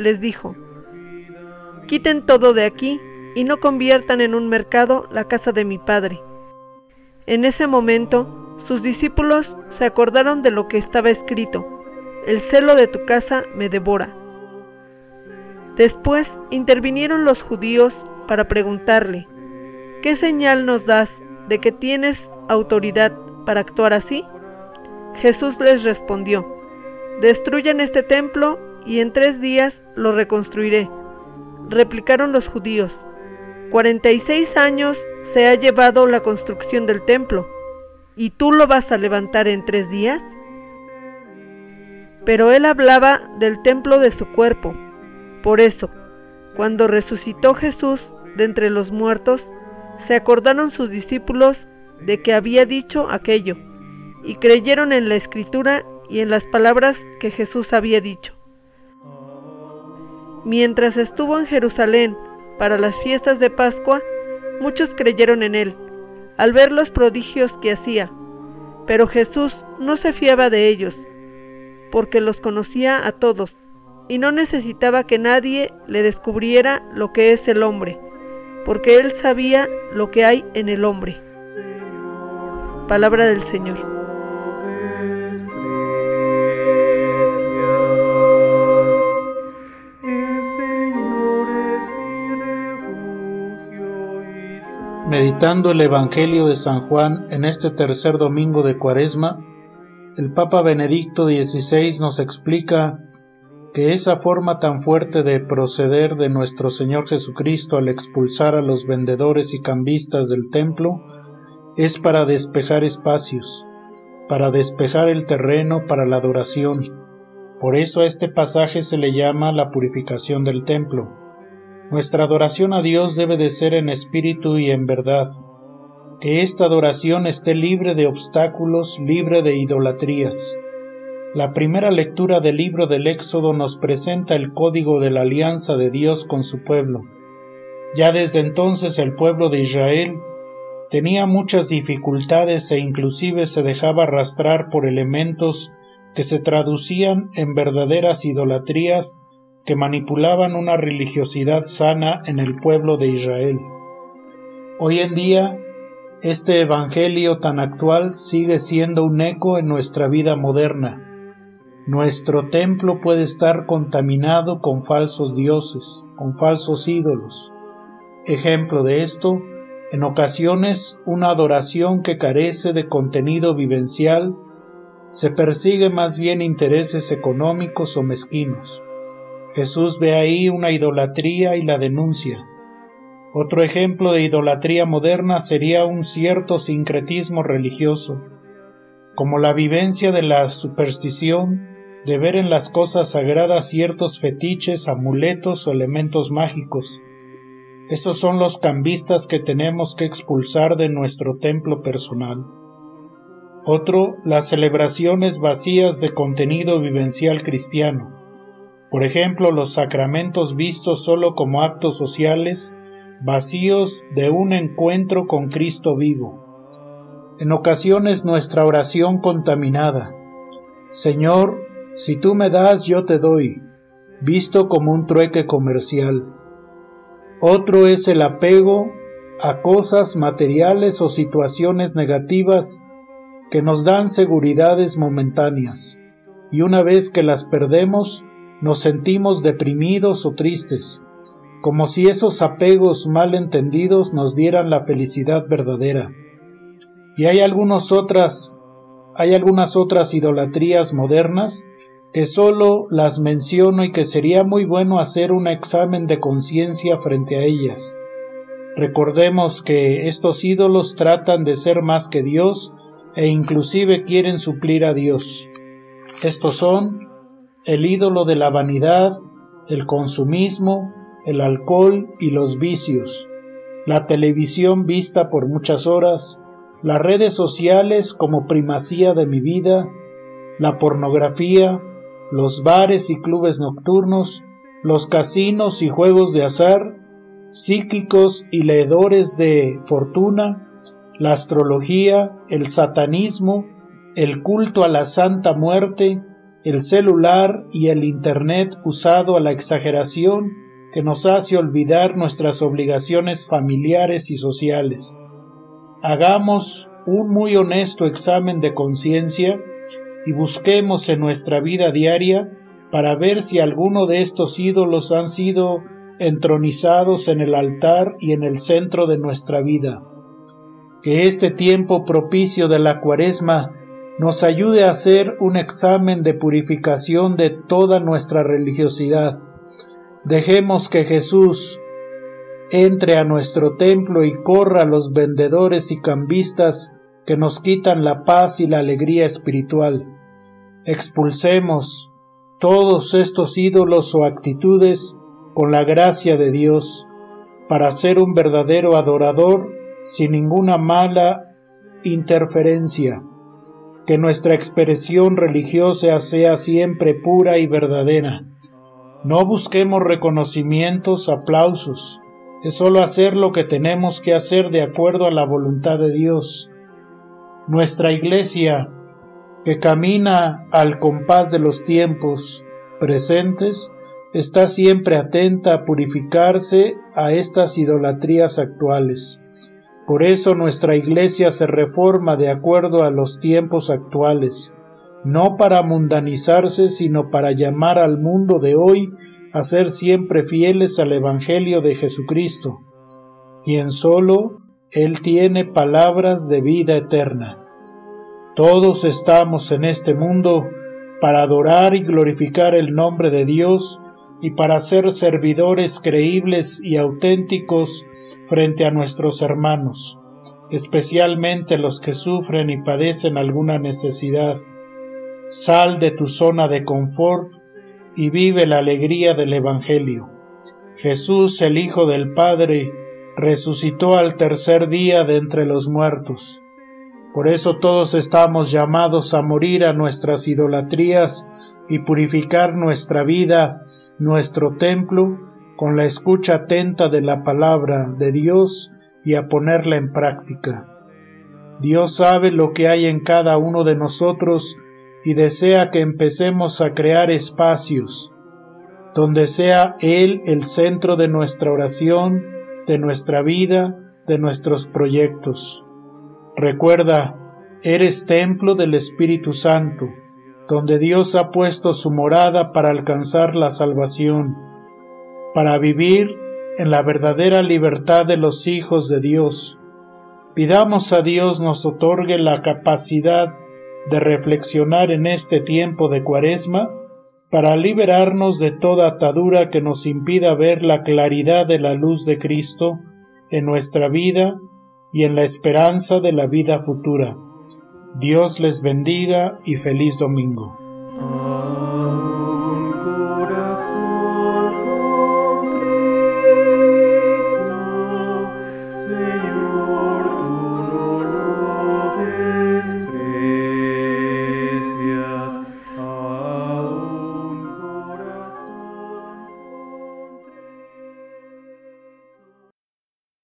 les dijo, Quiten todo de aquí y no conviertan en un mercado la casa de mi Padre. En ese momento, sus discípulos se acordaron de lo que estaba escrito, El celo de tu casa me devora. Después intervinieron los judíos para preguntarle, ¿qué señal nos das de que tienes autoridad para actuar así? Jesús les respondió, Destruyan este templo y en tres días lo reconstruiré. Replicaron los judíos, 46 años se ha llevado la construcción del templo, ¿y tú lo vas a levantar en tres días? Pero él hablaba del templo de su cuerpo. Por eso, cuando resucitó Jesús de entre los muertos, se acordaron sus discípulos de que había dicho aquello, y creyeron en la escritura y en las palabras que Jesús había dicho. Mientras estuvo en Jerusalén, para las fiestas de Pascua, muchos creyeron en él, al ver los prodigios que hacía. Pero Jesús no se fiaba de ellos, porque los conocía a todos, y no necesitaba que nadie le descubriera lo que es el hombre, porque él sabía lo que hay en el hombre. Palabra del Señor. Meditando el Evangelio de San Juan en este tercer domingo de Cuaresma, el Papa Benedicto XVI nos explica que esa forma tan fuerte de proceder de nuestro Señor Jesucristo al expulsar a los vendedores y cambistas del templo es para despejar espacios, para despejar el terreno para la adoración. Por eso a este pasaje se le llama la purificación del templo. Nuestra adoración a Dios debe de ser en espíritu y en verdad. Que esta adoración esté libre de obstáculos, libre de idolatrías. La primera lectura del libro del Éxodo nos presenta el código de la alianza de Dios con su pueblo. Ya desde entonces el pueblo de Israel tenía muchas dificultades e inclusive se dejaba arrastrar por elementos que se traducían en verdaderas idolatrías que manipulaban una religiosidad sana en el pueblo de Israel. Hoy en día, este Evangelio tan actual sigue siendo un eco en nuestra vida moderna. Nuestro templo puede estar contaminado con falsos dioses, con falsos ídolos. Ejemplo de esto, en ocasiones una adoración que carece de contenido vivencial se persigue más bien intereses económicos o mezquinos. Jesús ve ahí una idolatría y la denuncia. Otro ejemplo de idolatría moderna sería un cierto sincretismo religioso, como la vivencia de la superstición de ver en las cosas sagradas ciertos fetiches, amuletos o elementos mágicos. Estos son los cambistas que tenemos que expulsar de nuestro templo personal. Otro, las celebraciones vacías de contenido vivencial cristiano por ejemplo, los sacramentos vistos solo como actos sociales, vacíos de un encuentro con Cristo vivo. En ocasiones nuestra oración contaminada. Señor, si tú me das, yo te doy, visto como un trueque comercial. Otro es el apego a cosas materiales o situaciones negativas que nos dan seguridades momentáneas, y una vez que las perdemos, nos sentimos deprimidos o tristes, como si esos apegos mal entendidos nos dieran la felicidad verdadera. Y hay algunas otras, hay algunas otras idolatrías modernas que solo las menciono y que sería muy bueno hacer un examen de conciencia frente a ellas. Recordemos que estos ídolos tratan de ser más que Dios e inclusive quieren suplir a Dios. Estos son el ídolo de la vanidad, el consumismo, el alcohol y los vicios, la televisión vista por muchas horas, las redes sociales como primacía de mi vida, la pornografía, los bares y clubes nocturnos, los casinos y juegos de azar, cíclicos y leedores de fortuna, la astrología, el satanismo, el culto a la santa muerte, el celular y el Internet usado a la exageración que nos hace olvidar nuestras obligaciones familiares y sociales. Hagamos un muy honesto examen de conciencia y busquemos en nuestra vida diaria para ver si alguno de estos ídolos han sido entronizados en el altar y en el centro de nuestra vida. Que este tiempo propicio de la cuaresma nos ayude a hacer un examen de purificación de toda nuestra religiosidad. Dejemos que Jesús entre a nuestro templo y corra a los vendedores y cambistas que nos quitan la paz y la alegría espiritual. Expulsemos todos estos ídolos o actitudes con la gracia de Dios para ser un verdadero adorador sin ninguna mala interferencia que nuestra expresión religiosa sea siempre pura y verdadera. No busquemos reconocimientos, aplausos, es solo hacer lo que tenemos que hacer de acuerdo a la voluntad de Dios. Nuestra iglesia, que camina al compás de los tiempos presentes, está siempre atenta a purificarse a estas idolatrías actuales. Por eso nuestra Iglesia se reforma de acuerdo a los tiempos actuales, no para mundanizarse, sino para llamar al mundo de hoy a ser siempre fieles al Evangelio de Jesucristo, quien solo Él tiene palabras de vida eterna. Todos estamos en este mundo para adorar y glorificar el nombre de Dios y para ser servidores creíbles y auténticos frente a nuestros hermanos, especialmente los que sufren y padecen alguna necesidad. Sal de tu zona de confort y vive la alegría del Evangelio. Jesús, el Hijo del Padre, resucitó al tercer día de entre los muertos. Por eso todos estamos llamados a morir a nuestras idolatrías y purificar nuestra vida, nuestro templo, con la escucha atenta de la palabra de Dios y a ponerla en práctica. Dios sabe lo que hay en cada uno de nosotros y desea que empecemos a crear espacios donde sea Él el centro de nuestra oración, de nuestra vida, de nuestros proyectos. Recuerda, eres templo del Espíritu Santo, donde Dios ha puesto su morada para alcanzar la salvación para vivir en la verdadera libertad de los hijos de Dios. Pidamos a Dios nos otorgue la capacidad de reflexionar en este tiempo de cuaresma para liberarnos de toda atadura que nos impida ver la claridad de la luz de Cristo en nuestra vida y en la esperanza de la vida futura. Dios les bendiga y feliz domingo.